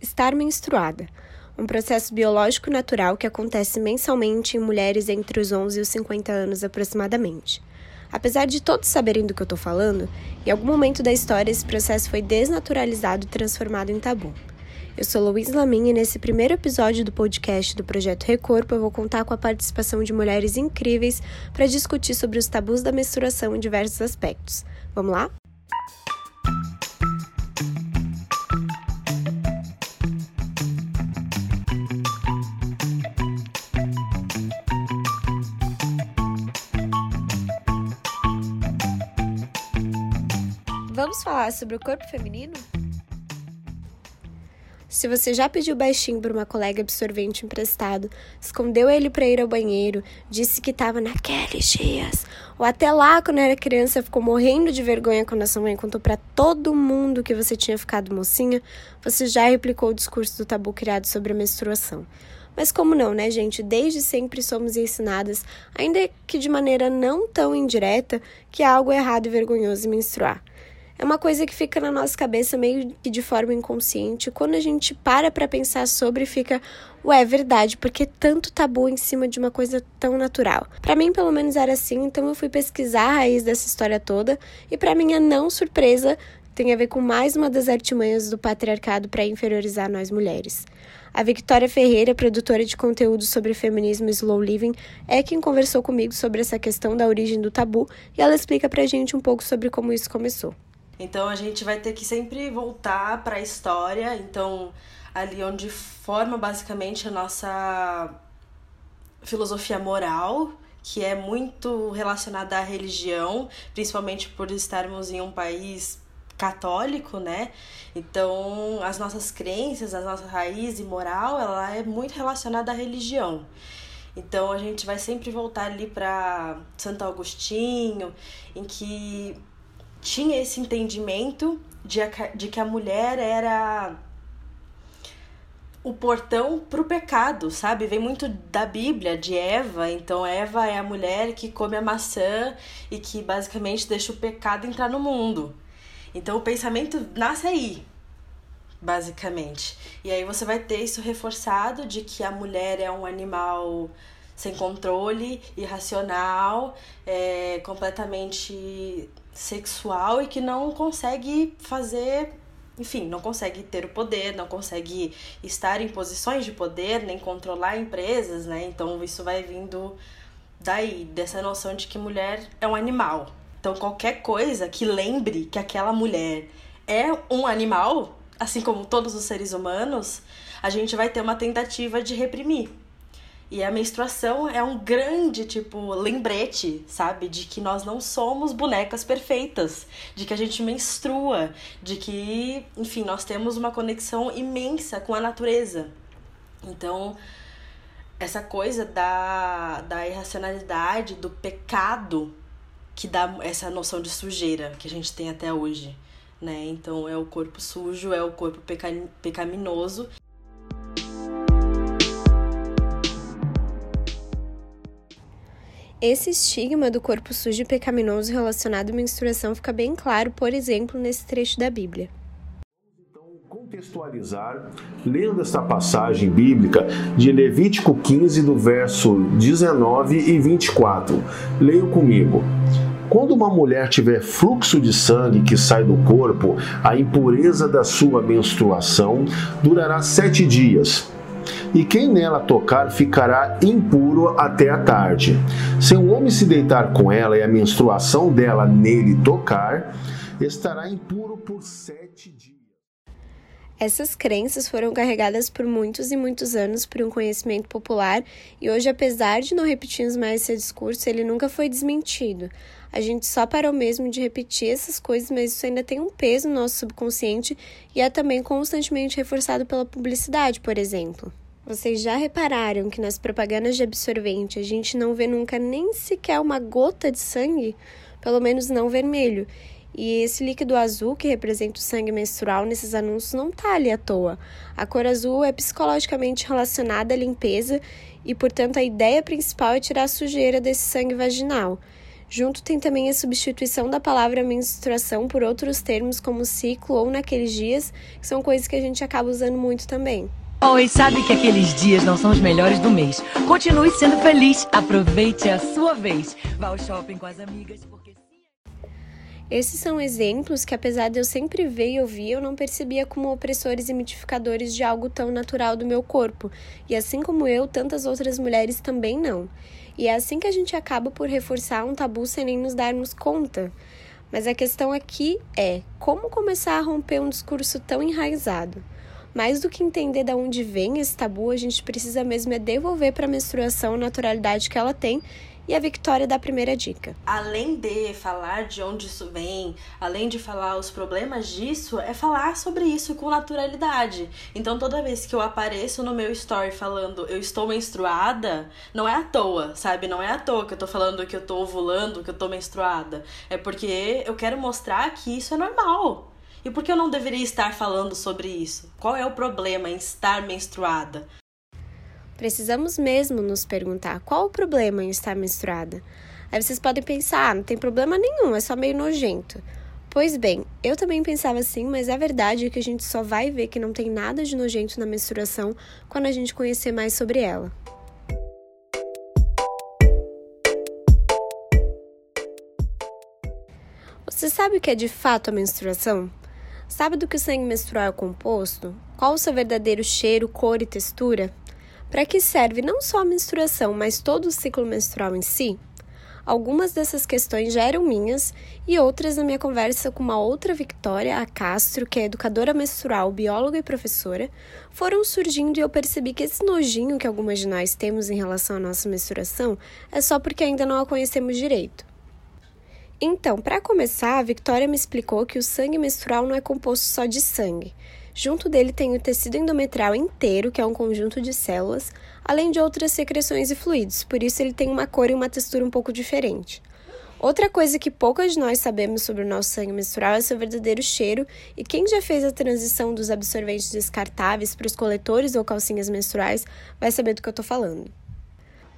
Estar menstruada. Um processo biológico natural que acontece mensalmente em mulheres entre os 11 e os 50 anos aproximadamente. Apesar de todos saberem do que eu estou falando, em algum momento da história esse processo foi desnaturalizado e transformado em tabu. Eu sou Luiz Lamin e nesse primeiro episódio do podcast do Projeto Recorpo eu vou contar com a participação de mulheres incríveis para discutir sobre os tabus da menstruação em diversos aspectos. Vamos lá? Vamos falar sobre o corpo feminino? Se você já pediu baixinho para uma colega absorvente emprestado, escondeu ele para ir ao banheiro, disse que estava naqueles dias, ou até lá quando era criança ficou morrendo de vergonha quando a sua mãe contou para todo mundo que você tinha ficado mocinha, você já replicou o discurso do tabu criado sobre a menstruação. Mas como não, né, gente? Desde sempre somos ensinadas, ainda que de maneira não tão indireta, que há algo errado e vergonhoso em menstruar. É uma coisa que fica na nossa cabeça meio que de forma inconsciente. Quando a gente para para pensar sobre, fica, ué, é verdade, porque tanto tabu em cima de uma coisa tão natural. Para mim, pelo menos era assim, então eu fui pesquisar a raiz dessa história toda e para minha não surpresa, tem a ver com mais uma das artimanhas do patriarcado para inferiorizar nós mulheres. A Victoria Ferreira, produtora de conteúdo sobre feminismo e slow living, é quem conversou comigo sobre essa questão da origem do tabu e ela explica pra gente um pouco sobre como isso começou. Então a gente vai ter que sempre voltar para a história, então ali onde forma basicamente a nossa filosofia moral, que é muito relacionada à religião, principalmente por estarmos em um país católico, né? Então, as nossas crenças, a nossa raiz e moral, ela é muito relacionada à religião. Então, a gente vai sempre voltar ali para Santo Agostinho, em que tinha esse entendimento de, de que a mulher era o portão para o pecado, sabe? Vem muito da Bíblia, de Eva. Então, Eva é a mulher que come a maçã e que basicamente deixa o pecado entrar no mundo. Então, o pensamento nasce aí, basicamente. E aí você vai ter isso reforçado de que a mulher é um animal sem controle, irracional, é, completamente sexual e que não consegue fazer, enfim, não consegue ter o poder, não consegue estar em posições de poder, nem controlar empresas, né? Então isso vai vindo daí, dessa noção de que mulher é um animal. Então qualquer coisa que lembre que aquela mulher é um animal, assim como todos os seres humanos, a gente vai ter uma tentativa de reprimir. E a menstruação é um grande, tipo, lembrete, sabe? De que nós não somos bonecas perfeitas, de que a gente menstrua, de que, enfim, nós temos uma conexão imensa com a natureza. Então, essa coisa da, da irracionalidade, do pecado, que dá essa noção de sujeira que a gente tem até hoje, né? Então, é o corpo sujo, é o corpo peca, pecaminoso. Esse estigma do corpo sujo e pecaminoso relacionado à menstruação fica bem claro, por exemplo, nesse trecho da Bíblia. Então, contextualizar, lendo esta passagem bíblica de Levítico 15, do verso 19 e 24. Leio comigo. Quando uma mulher tiver fluxo de sangue que sai do corpo, a impureza da sua menstruação durará sete dias e quem nela tocar ficará impuro até a tarde. Se um homem se deitar com ela e a menstruação dela nele tocar, estará impuro por sete dias. Essas crenças foram carregadas por muitos e muitos anos por um conhecimento popular e hoje, apesar de não repetirmos mais esse discurso, ele nunca foi desmentido. A gente só parou mesmo de repetir essas coisas, mas isso ainda tem um peso no nosso subconsciente e é também constantemente reforçado pela publicidade, por exemplo. Vocês já repararam que nas propagandas de absorvente a gente não vê nunca nem sequer uma gota de sangue? Pelo menos não vermelho. E esse líquido azul que representa o sangue menstrual nesses anúncios não tá ali à toa. A cor azul é psicologicamente relacionada à limpeza e, portanto, a ideia principal é tirar a sujeira desse sangue vaginal. Junto tem também a substituição da palavra menstruação por outros termos como ciclo ou naqueles dias, que são coisas que a gente acaba usando muito também. Oi, sabe que aqueles dias não são os melhores do mês. Continue sendo feliz, aproveite a sua vez. Vá ao shopping com as amigas, porque... Esses são exemplos que, apesar de eu sempre ver e ouvir, eu não percebia como opressores e mitificadores de algo tão natural do meu corpo. E assim como eu, tantas outras mulheres também não. E é assim que a gente acaba por reforçar um tabu sem nem nos darmos conta. Mas a questão aqui é como começar a romper um discurso tão enraizado. Mais do que entender de onde vem esse tabu, a gente precisa mesmo é devolver para a menstruação a naturalidade que ela tem e a vitória da primeira dica. Além de falar de onde isso vem, além de falar os problemas disso, é falar sobre isso com naturalidade. Então toda vez que eu apareço no meu story falando eu estou menstruada, não é à toa, sabe? Não é à toa que eu tô falando que eu tô ovulando, que eu tô menstruada. É porque eu quero mostrar que isso é normal. E por que eu não deveria estar falando sobre isso? Qual é o problema em estar menstruada? Precisamos mesmo nos perguntar qual o problema em estar menstruada. Aí vocês podem pensar, ah, não tem problema nenhum, é só meio nojento. Pois bem, eu também pensava assim, mas é verdade que a gente só vai ver que não tem nada de nojento na menstruação quando a gente conhecer mais sobre ela. Você sabe o que é de fato a menstruação? Sabe do que o sangue menstrual é composto? Qual o seu verdadeiro cheiro, cor e textura? Para que serve não só a menstruação, mas todo o ciclo menstrual em si? Algumas dessas questões já eram minhas e outras na minha conversa com uma outra Victoria, a Castro, que é educadora menstrual, bióloga e professora, foram surgindo e eu percebi que esse nojinho que algumas de nós temos em relação à nossa menstruação é só porque ainda não a conhecemos direito. Então, para começar, a Victoria me explicou que o sangue menstrual não é composto só de sangue. Junto dele tem o tecido endometrial inteiro, que é um conjunto de células, além de outras secreções e fluidos, por isso ele tem uma cor e uma textura um pouco diferente. Outra coisa que poucas de nós sabemos sobre o nosso sangue menstrual é seu verdadeiro cheiro, e quem já fez a transição dos absorventes descartáveis para os coletores ou calcinhas menstruais vai saber do que eu estou falando.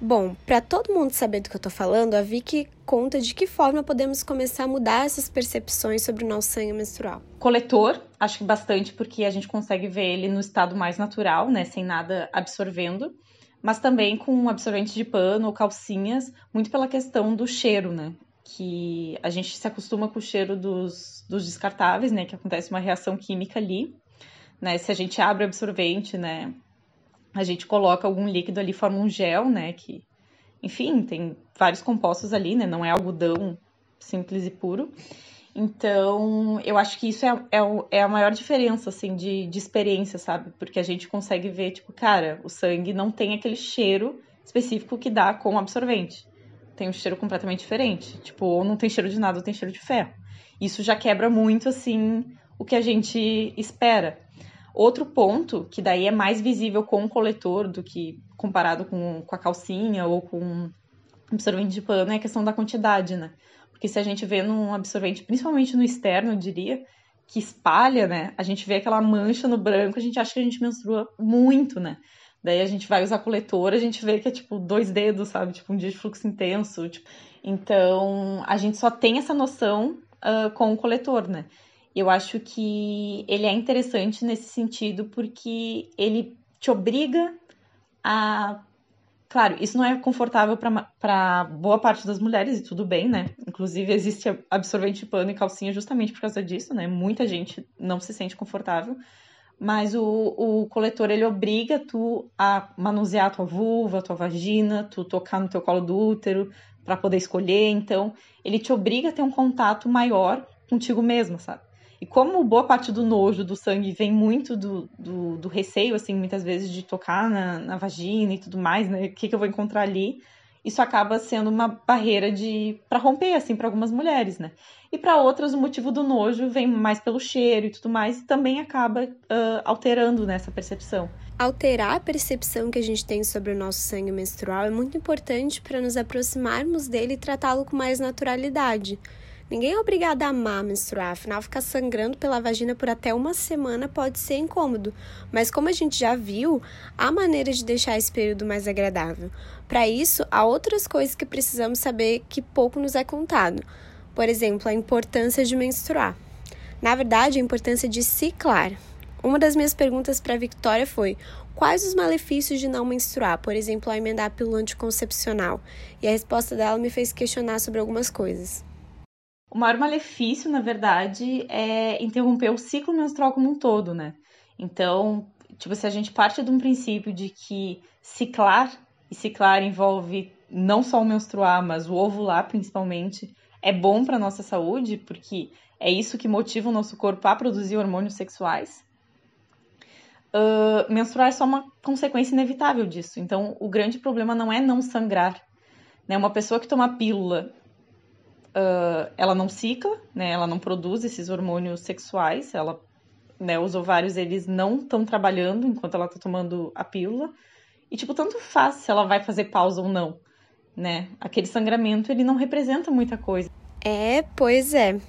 Bom, para todo mundo saber do que eu estou falando, a Vicky conta de que forma podemos começar a mudar essas percepções sobre o nosso sangue menstrual. Coletor, acho que bastante, porque a gente consegue ver ele no estado mais natural, né, sem nada absorvendo, mas também com absorventes de pano ou calcinhas, muito pela questão do cheiro, né? Que a gente se acostuma com o cheiro dos, dos descartáveis, né? Que acontece uma reação química ali, né? Se a gente abre o absorvente, né? A gente coloca algum líquido ali, forma um gel, né? Que, enfim, tem vários compostos ali, né? Não é algodão simples e puro. Então, eu acho que isso é, é, é a maior diferença, assim, de, de experiência, sabe? Porque a gente consegue ver, tipo, cara, o sangue não tem aquele cheiro específico que dá com o absorvente. Tem um cheiro completamente diferente. Tipo, ou não tem cheiro de nada, ou tem cheiro de ferro. Isso já quebra muito, assim, o que a gente espera. Outro ponto, que daí é mais visível com o coletor do que comparado com, com a calcinha ou com absorvente de pano, é a questão da quantidade, né? Porque se a gente vê num absorvente, principalmente no externo, eu diria, que espalha, né? A gente vê aquela mancha no branco, a gente acha que a gente menstrua muito, né? Daí a gente vai usar coletor, a gente vê que é tipo dois dedos, sabe? Tipo um dia de fluxo intenso. Tipo... Então a gente só tem essa noção uh, com o coletor, né? Eu acho que ele é interessante nesse sentido porque ele te obriga a. Claro, isso não é confortável para boa parte das mulheres, e tudo bem, né? Inclusive, existe absorvente de pano e calcinha justamente por causa disso, né? Muita gente não se sente confortável. Mas o, o coletor, ele obriga tu a manusear a tua vulva, a tua vagina, tu tocar no teu colo do útero para poder escolher. Então, ele te obriga a ter um contato maior contigo mesma, sabe? E como boa parte do nojo do sangue vem muito do, do, do receio, assim, muitas vezes de tocar na, na vagina e tudo mais, né? O que, que eu vou encontrar ali? Isso acaba sendo uma barreira de para romper, assim, para algumas mulheres, né? E para outras, o motivo do nojo vem mais pelo cheiro e tudo mais, e também acaba uh, alterando nessa né, percepção. Alterar a percepção que a gente tem sobre o nosso sangue menstrual é muito importante para nos aproximarmos dele e tratá-lo com mais naturalidade. Ninguém é obrigado a amar menstruar, afinal, ficar sangrando pela vagina por até uma semana pode ser incômodo. Mas, como a gente já viu, há maneira de deixar esse período mais agradável. Para isso, há outras coisas que precisamos saber que pouco nos é contado. Por exemplo, a importância de menstruar. Na verdade, a importância de ciclar. Uma das minhas perguntas para a Victoria foi: quais os malefícios de não menstruar, por exemplo, ao emendar a pílula anticoncepcional? E a resposta dela me fez questionar sobre algumas coisas. O maior malefício, na verdade, é interromper o ciclo menstrual como um todo, né? Então, tipo, se a gente parte de um princípio de que ciclar, e ciclar envolve não só o menstruar, mas o ovular principalmente, é bom para nossa saúde, porque é isso que motiva o nosso corpo a produzir hormônios sexuais. Uh, menstruar é só uma consequência inevitável disso. Então, o grande problema não é não sangrar. Né? Uma pessoa que toma pílula uh, ela não cicla, né? Ela não produz esses hormônios sexuais, ela, né, os ovários eles não estão trabalhando enquanto ela está tomando a pílula. E tipo, tanto faz se ela vai fazer pausa ou não, né? Aquele sangramento ele não representa muita coisa. É, pois é.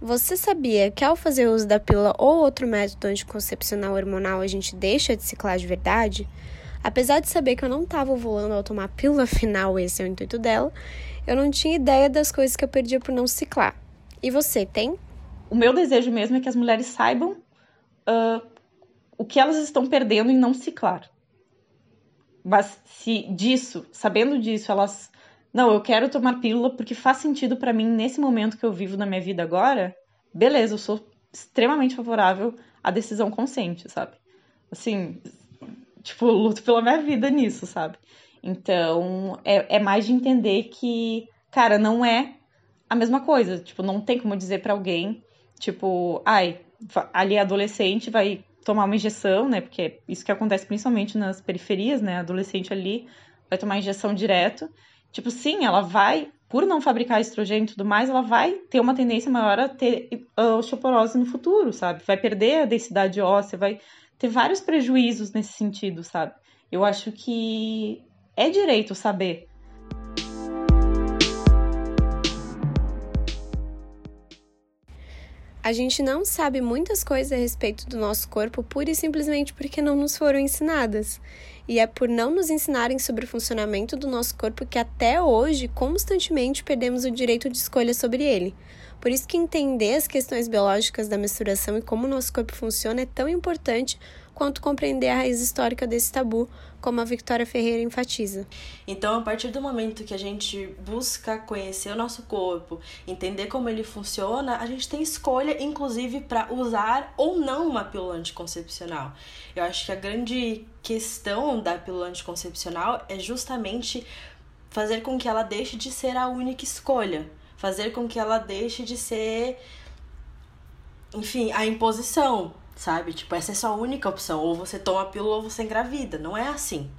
Você sabia que ao fazer uso da pílula ou outro método anticoncepcional hormonal a gente deixa de ciclar de verdade? Apesar de saber que eu não estava ovulando ao tomar pílula final, esse é o intuito dela, eu não tinha ideia das coisas que eu perdia por não ciclar. E você tem? O meu desejo mesmo é que as mulheres saibam uh, o que elas estão perdendo em não ciclar. Mas se disso, sabendo disso, elas não, eu quero tomar pílula porque faz sentido para mim nesse momento que eu vivo na minha vida agora. Beleza, eu sou extremamente favorável à decisão consciente, sabe? Assim, tipo, luto pela minha vida nisso, sabe? Então, é, é mais de entender que, cara, não é a mesma coisa. Tipo, não tem como dizer para alguém, tipo, ai, ali é adolescente, vai tomar uma injeção, né? Porque é isso que acontece principalmente nas periferias, né? Adolescente ali vai tomar injeção direto. Tipo, sim, ela vai, por não fabricar estrogênio e tudo mais, ela vai ter uma tendência maior a ter osteoporose no futuro, sabe? Vai perder a densidade óssea, vai ter vários prejuízos nesse sentido, sabe? Eu acho que é direito saber. A gente não sabe muitas coisas a respeito do nosso corpo pura e simplesmente porque não nos foram ensinadas. E é por não nos ensinarem sobre o funcionamento do nosso corpo que até hoje constantemente perdemos o direito de escolha sobre ele. Por isso que entender as questões biológicas da menstruação e como o nosso corpo funciona é tão importante quanto compreender a raiz histórica desse tabu, como a Victoria Ferreira enfatiza. Então, a partir do momento que a gente busca conhecer o nosso corpo, entender como ele funciona, a gente tem escolha, inclusive, para usar ou não uma pílula anticoncepcional. Eu acho que a grande questão da pílula anticoncepcional é justamente fazer com que ela deixe de ser a única escolha, fazer com que ela deixe de ser, enfim, a imposição sabe? Tipo, essa é sua única opção. Ou você toma a pílula ou você engravida. Não é assim.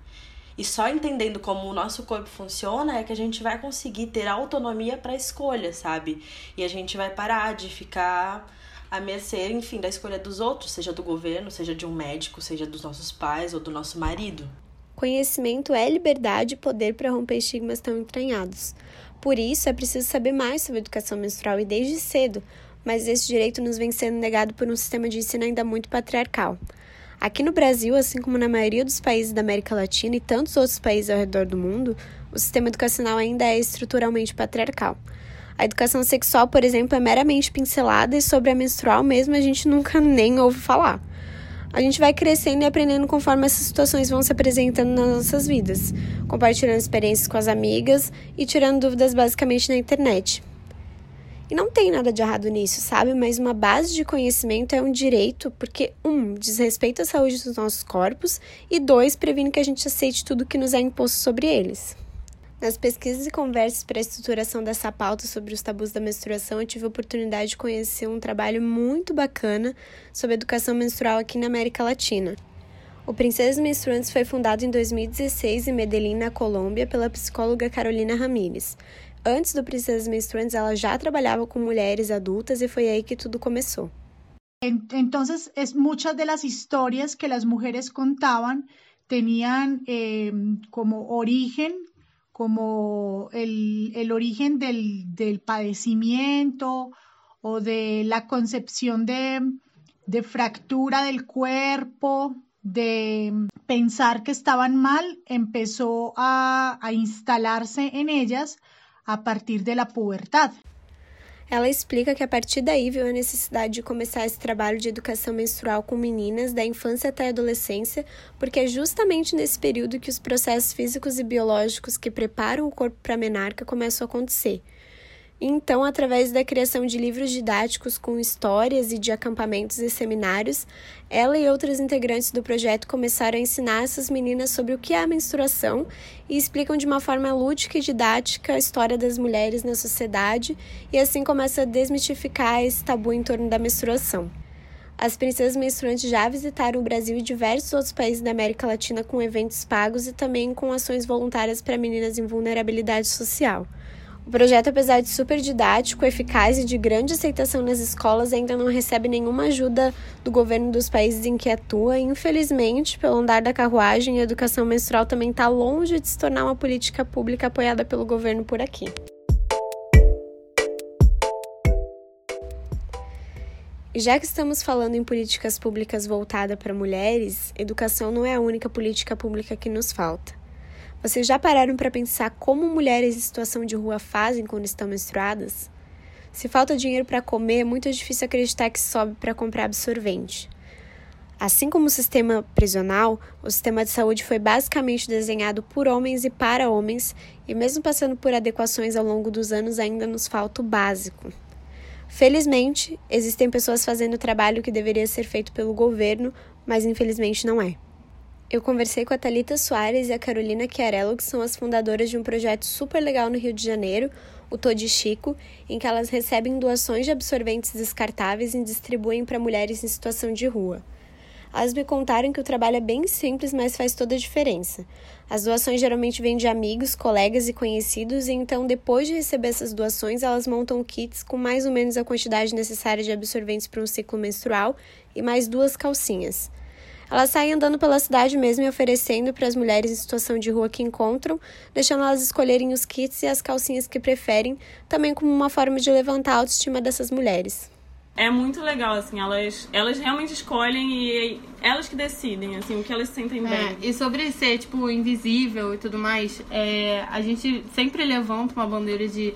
E só entendendo como o nosso corpo funciona é que a gente vai conseguir ter autonomia para escolha, sabe? E a gente vai parar de ficar à mercê, enfim, da escolha dos outros, seja do governo, seja de um médico, seja dos nossos pais ou do nosso marido. Conhecimento é liberdade e poder para romper estigmas tão entranhados. Por isso, é preciso saber mais sobre educação menstrual e desde cedo, mas esse direito nos vem sendo negado por um sistema de ensino ainda muito patriarcal. Aqui no Brasil, assim como na maioria dos países da América Latina e tantos outros países ao redor do mundo, o sistema educacional ainda é estruturalmente patriarcal. A educação sexual, por exemplo, é meramente pincelada e sobre a menstrual mesmo a gente nunca nem ouve falar. A gente vai crescendo e aprendendo conforme essas situações vão se apresentando nas nossas vidas, compartilhando experiências com as amigas e tirando dúvidas basicamente na internet. E não tem nada de errado nisso, sabe? Mas uma base de conhecimento é um direito, porque, um, diz respeito à saúde dos nossos corpos, e dois, previne que a gente aceite tudo que nos é imposto sobre eles. Nas pesquisas e conversas para a estruturação dessa pauta sobre os tabus da menstruação, eu tive a oportunidade de conhecer um trabalho muito bacana sobre educação menstrual aqui na América Latina. O Princesas Menstruantes foi fundado em 2016 em Medellín, na Colômbia, pela psicóloga Carolina Ramírez. Antes do Princesas Menstruantes, ela já trabalhava com mulheres adultas e foi ahí que todo comenzó. Entonces, es muchas de las historias que las mujeres contaban tenían eh, como origen como el, el origen del, del, padecimiento o de la concepción de, de fractura del cuerpo, de pensar que estaban mal, empezó a, a instalarse en ellas a partir de la pubertad. Ela explica que a partir daí viu a necessidade de começar esse trabalho de educação menstrual com meninas da infância até a adolescência, porque é justamente nesse período que os processos físicos e biológicos que preparam o corpo para a menarca começam a acontecer. Então, através da criação de livros didáticos com histórias e de acampamentos e seminários, ela e outras integrantes do projeto começaram a ensinar essas meninas sobre o que é a menstruação e explicam de uma forma lúdica e didática a história das mulheres na sociedade e assim começa a desmistificar esse tabu em torno da menstruação. As princesas menstruantes já visitaram o Brasil e diversos outros países da América Latina com eventos pagos e também com ações voluntárias para meninas em vulnerabilidade social. O projeto, apesar de super didático, eficaz e de grande aceitação nas escolas, ainda não recebe nenhuma ajuda do governo dos países em que atua. Infelizmente, pelo andar da carruagem, a educação menstrual também está longe de se tornar uma política pública apoiada pelo governo por aqui. Já que estamos falando em políticas públicas voltadas para mulheres, educação não é a única política pública que nos falta. Vocês já pararam para pensar como mulheres em situação de rua fazem quando estão menstruadas? Se falta dinheiro para comer, é muito difícil acreditar que sobe para comprar absorvente. Assim como o sistema prisional, o sistema de saúde foi basicamente desenhado por homens e para homens, e mesmo passando por adequações ao longo dos anos, ainda nos falta o básico. Felizmente, existem pessoas fazendo o trabalho que deveria ser feito pelo governo, mas infelizmente não é. Eu conversei com a Talita Soares e a Carolina Chiarello, que são as fundadoras de um projeto super legal no Rio de Janeiro, o Todi Chico, em que elas recebem doações de absorventes descartáveis e distribuem para mulheres em situação de rua. Elas me contaram que o trabalho é bem simples, mas faz toda a diferença. As doações geralmente vêm de amigos, colegas e conhecidos, e então, depois de receber essas doações, elas montam kits com mais ou menos a quantidade necessária de absorventes para um ciclo menstrual e mais duas calcinhas. Elas saem andando pela cidade mesmo e oferecendo para as mulheres em situação de rua que encontram, deixando elas escolherem os kits e as calcinhas que preferem, também como uma forma de levantar a autoestima dessas mulheres. É muito legal, assim, elas, elas realmente escolhem e elas que decidem, assim, o que elas sentem é, bem. E sobre ser, tipo, invisível e tudo mais, é, a gente sempre levanta uma bandeira de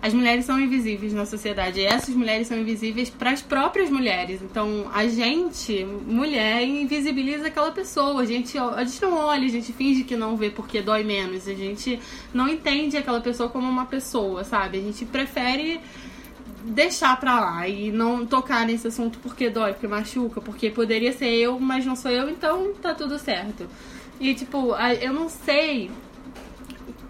as mulheres são invisíveis na sociedade. E essas mulheres são invisíveis para as próprias mulheres. Então, a gente, mulher, invisibiliza aquela pessoa. A gente, a gente não olha, a gente finge que não vê porque dói menos. A gente não entende aquela pessoa como uma pessoa, sabe? A gente prefere deixar pra lá e não tocar nesse assunto porque dói, porque machuca, porque poderia ser eu, mas não sou eu, então tá tudo certo. E, tipo, eu não sei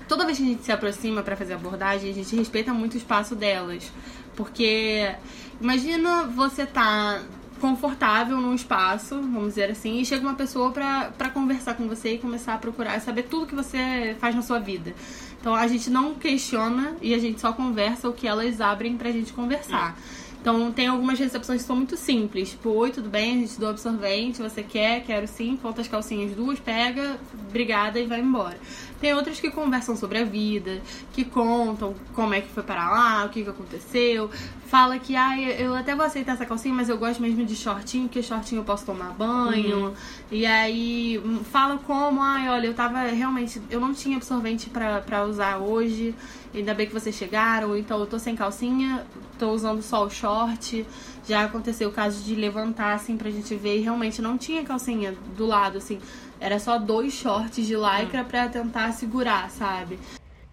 toda vez que a gente se aproxima para fazer abordagem, a gente respeita muito o espaço delas. Porque imagina você tá confortável num espaço, vamos dizer assim, e chega uma pessoa para conversar com você e começar a procurar saber tudo que você faz na sua vida. Então a gente não questiona e a gente só conversa o que elas abrem pra gente conversar. Então tem algumas recepções que são muito simples. Tipo, oi, tudo bem? A gente dá absorvente, você quer? Quero sim, falta as calcinhas duas, pega, obrigada e vai embora. Tem outras que conversam sobre a vida, que contam como é que foi para lá, o que, que aconteceu. Fala que, ah, eu até vou aceitar essa calcinha, mas eu gosto mesmo de shortinho, porque shortinho eu posso tomar banho. Uhum. E aí hum, fala como, ah, olha, eu tava realmente, eu não tinha absorvente para usar hoje. Ainda bem que vocês chegaram, então eu tô sem calcinha, tô usando só o short. Já aconteceu o caso de levantar assim pra gente ver e realmente não tinha calcinha do lado, assim. Era só dois shorts de lycra para tentar segurar, sabe?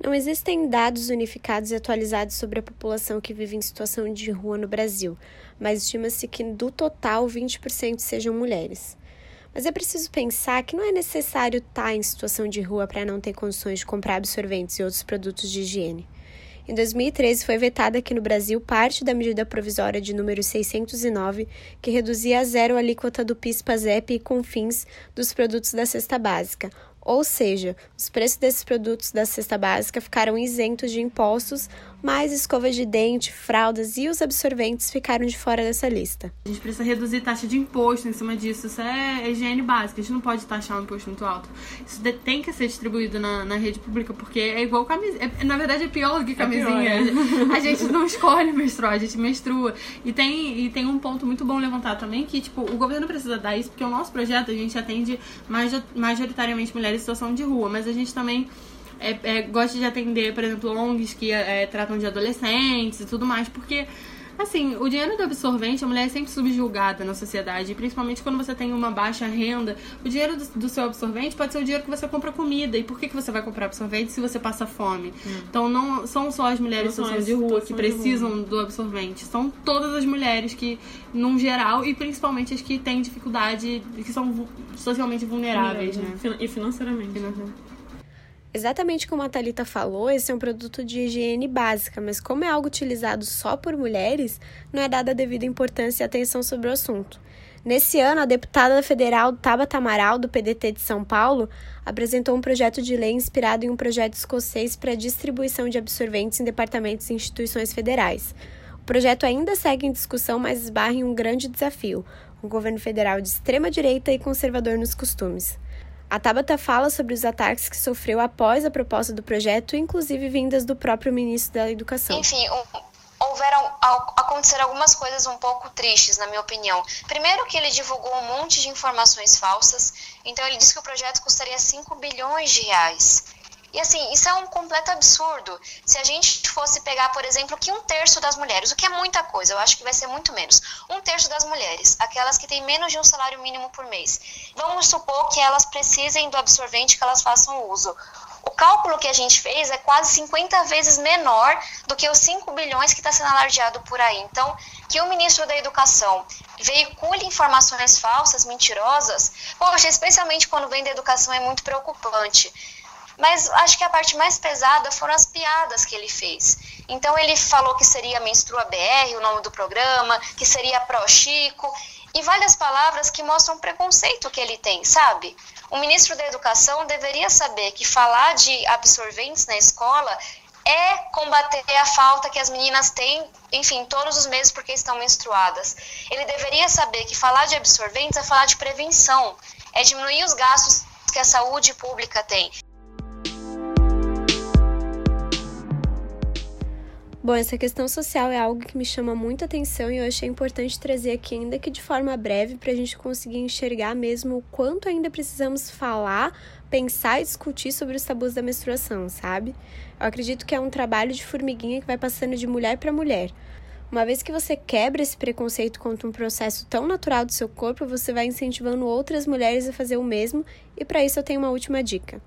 Não existem dados unificados e atualizados sobre a população que vive em situação de rua no Brasil, mas estima-se que do total 20% sejam mulheres. Mas é preciso pensar que não é necessário estar em situação de rua para não ter condições de comprar absorventes e outros produtos de higiene. Em 2013, foi vetada aqui no Brasil parte da medida provisória de número 609, que reduzia a zero a alíquota do PIS-PASEP e CONFINS dos produtos da cesta básica, ou seja, os preços desses produtos da cesta básica ficaram isentos de impostos, mas escovas de dente, fraldas e os absorventes ficaram de fora dessa lista. A gente precisa reduzir taxa de imposto em cima disso. Isso é higiene básica. A gente não pode taxar um imposto muito alto. Isso tem que ser distribuído na, na rede pública, porque é igual camisinha. É, na verdade, é pior do que camisinha. É pior, é. A gente não escolhe menstruar, a gente menstrua. E tem, e tem um ponto muito bom levantar também, que, tipo, o governo precisa dar isso, porque o nosso projeto, a gente atende majoritariamente mulheres em situação de rua, mas a gente também é, é, gosta de atender, por exemplo, ONGs que é, tratam de adolescentes e tudo mais, porque Assim, o dinheiro do absorvente, a mulher é sempre subjulgada na sociedade, principalmente quando você tem uma baixa renda. O dinheiro do, do, seu absorvente pode ser o dinheiro que você compra comida. E por que, que você vai comprar absorvente se você passa fome? Hum. Então, não são só as mulheres em situação de rua que precisam do absorvente. São todas as mulheres que, num geral, e principalmente as que têm dificuldade, que são socialmente vulneráveis, né? E financeiramente. financeiramente. Exatamente como a Thalita falou, esse é um produto de higiene básica, mas como é algo utilizado só por mulheres, não é dada a devida importância e atenção sobre o assunto. Nesse ano, a deputada federal Tabata Amaral, do PDT de São Paulo, apresentou um projeto de lei inspirado em um projeto escocês para a distribuição de absorventes em departamentos e instituições federais. O projeto ainda segue em discussão, mas esbarra em um grande desafio: um governo federal de extrema direita e conservador nos costumes. A Tabata fala sobre os ataques que sofreu após a proposta do projeto, inclusive vindas do próprio ministro da Educação. Enfim, houveram aconteceram algumas coisas um pouco tristes, na minha opinião. Primeiro que ele divulgou um monte de informações falsas, então ele disse que o projeto custaria 5 bilhões de reais. E assim, isso é um completo absurdo. Se a gente fosse pegar, por exemplo, que um terço das mulheres, o que é muita coisa, eu acho que vai ser muito menos, um terço das mulheres, aquelas que têm menos de um salário mínimo por mês, vamos supor que elas precisem do absorvente que elas façam uso. O cálculo que a gente fez é quase 50 vezes menor do que os 5 bilhões que está sendo alardeado por aí. Então, que o ministro da Educação veicule informações falsas, mentirosas, poxa, especialmente quando vem da educação, é muito preocupante. Mas acho que a parte mais pesada foram as piadas que ele fez. Então ele falou que seria Menstrua BR, o nome do programa, que seria Pro Chico, e várias palavras que mostram o preconceito que ele tem, sabe? O ministro da Educação deveria saber que falar de absorventes na escola é combater a falta que as meninas têm, enfim, todos os meses porque estão menstruadas. Ele deveria saber que falar de absorventes é falar de prevenção, é diminuir os gastos que a saúde pública tem. Bom, essa questão social é algo que me chama muita atenção e eu achei importante trazer aqui, ainda que de forma breve, para a gente conseguir enxergar mesmo o quanto ainda precisamos falar, pensar e discutir sobre os tabus da menstruação, sabe? Eu acredito que é um trabalho de formiguinha que vai passando de mulher para mulher. Uma vez que você quebra esse preconceito contra um processo tão natural do seu corpo, você vai incentivando outras mulheres a fazer o mesmo, e para isso eu tenho uma última dica.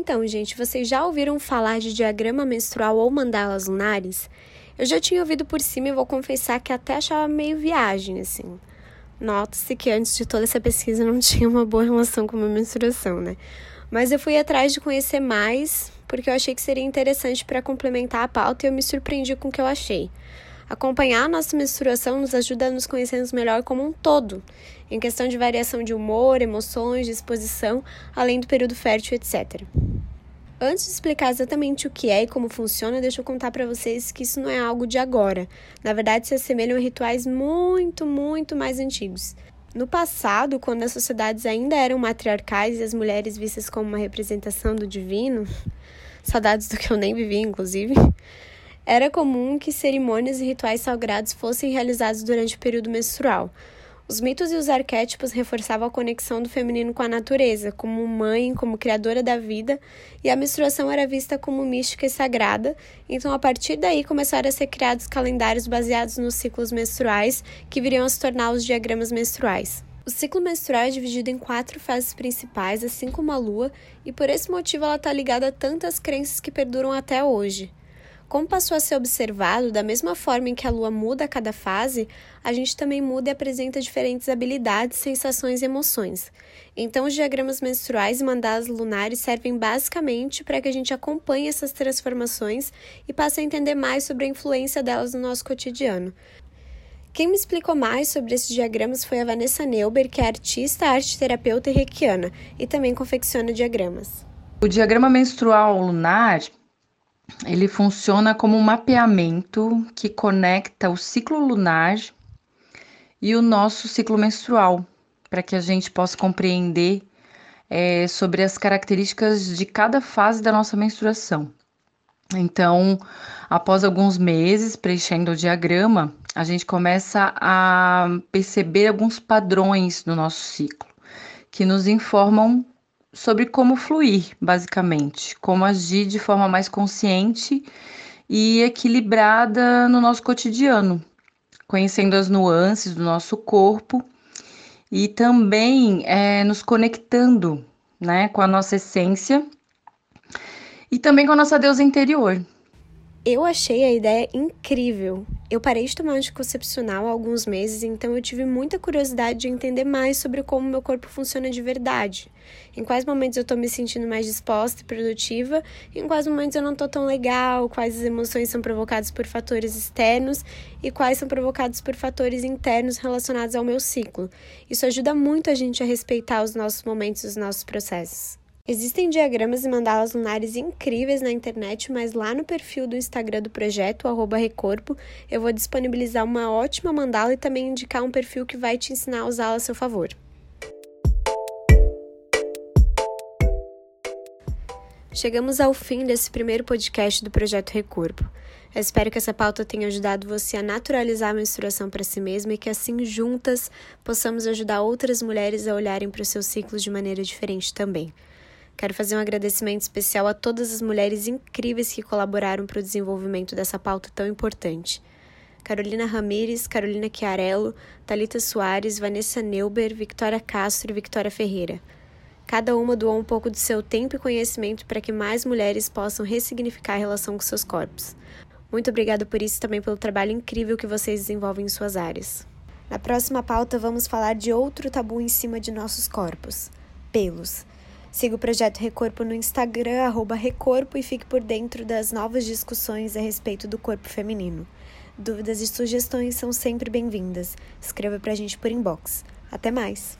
Então, gente, vocês já ouviram falar de diagrama menstrual ou mandalas lunares? Eu já tinha ouvido por cima e vou confessar que até achava meio viagem, assim. Nota-se que antes de toda essa pesquisa não tinha uma boa relação com a minha menstruação, né? Mas eu fui atrás de conhecer mais, porque eu achei que seria interessante para complementar a pauta e eu me surpreendi com o que eu achei. Acompanhar a nossa menstruação nos ajuda a nos conhecermos melhor como um todo, em questão de variação de humor, emoções, disposição, além do período fértil, etc. Antes de explicar exatamente o que é e como funciona, deixa eu contar para vocês que isso não é algo de agora. Na verdade, se assemelham a rituais muito, muito mais antigos. No passado, quando as sociedades ainda eram matriarcais e as mulheres vistas como uma representação do divino, saudades do que eu nem vivi, inclusive, era comum que cerimônias e rituais sagrados fossem realizados durante o período menstrual. Os mitos e os arquétipos reforçavam a conexão do feminino com a natureza, como mãe, como criadora da vida, e a menstruação era vista como mística e sagrada. Então, a partir daí, começaram a ser criados calendários baseados nos ciclos menstruais, que viriam a se tornar os diagramas menstruais. O ciclo menstrual é dividido em quatro fases principais, assim como a lua, e por esse motivo ela está ligada a tantas crenças que perduram até hoje. Como passou a ser observado, da mesma forma em que a lua muda a cada fase, a gente também muda e apresenta diferentes habilidades, sensações e emoções. Então, os diagramas menstruais e mandalas lunares servem basicamente para que a gente acompanhe essas transformações e passe a entender mais sobre a influência delas no nosso cotidiano. Quem me explicou mais sobre esses diagramas foi a Vanessa Neuber, que é artista, arte terapeuta e reikiana, e também confecciona diagramas. O diagrama menstrual lunar, ele funciona como um mapeamento que conecta o ciclo lunar e o nosso ciclo menstrual, para que a gente possa compreender é, sobre as características de cada fase da nossa menstruação. Então, após alguns meses preenchendo o diagrama, a gente começa a perceber alguns padrões no nosso ciclo, que nos informam sobre como fluir, basicamente, como agir de forma mais consciente e equilibrada no nosso cotidiano, conhecendo as nuances do nosso corpo e também é, nos conectando né, com a nossa essência e também com a nossa deusa interior. Eu achei a ideia incrível. Eu parei de tomar anticoncepcional há alguns meses, então eu tive muita curiosidade de entender mais sobre como meu corpo funciona de verdade. Em quais momentos eu tô me sentindo mais disposta e produtiva, em quais momentos eu não tô tão legal, quais as emoções são provocadas por fatores externos e quais são provocados por fatores internos relacionados ao meu ciclo. Isso ajuda muito a gente a respeitar os nossos momentos e os nossos processos. Existem diagramas e mandalas lunares incríveis na internet, mas lá no perfil do Instagram do projeto, Recorpo, eu vou disponibilizar uma ótima mandala e também indicar um perfil que vai te ensinar a usá-la a seu favor. Chegamos ao fim desse primeiro podcast do Projeto Recorpo. Eu espero que essa pauta tenha ajudado você a naturalizar a menstruação para si mesma e que assim juntas possamos ajudar outras mulheres a olharem para os seus ciclos de maneira diferente também. Quero fazer um agradecimento especial a todas as mulheres incríveis que colaboraram para o desenvolvimento dessa pauta tão importante. Carolina Ramires, Carolina Chiarello, Talita Soares, Vanessa Neuber, Victoria Castro e Victoria Ferreira. Cada uma doou um pouco do seu tempo e conhecimento para que mais mulheres possam ressignificar a relação com seus corpos. Muito obrigada por isso e também pelo trabalho incrível que vocês desenvolvem em suas áreas. Na próxima pauta, vamos falar de outro tabu em cima de nossos corpos: pelos. Siga o Projeto Recorpo no Instagram, arroba Recorpo, e fique por dentro das novas discussões a respeito do corpo feminino. Dúvidas e sugestões são sempre bem-vindas. Escreva pra gente por inbox. Até mais!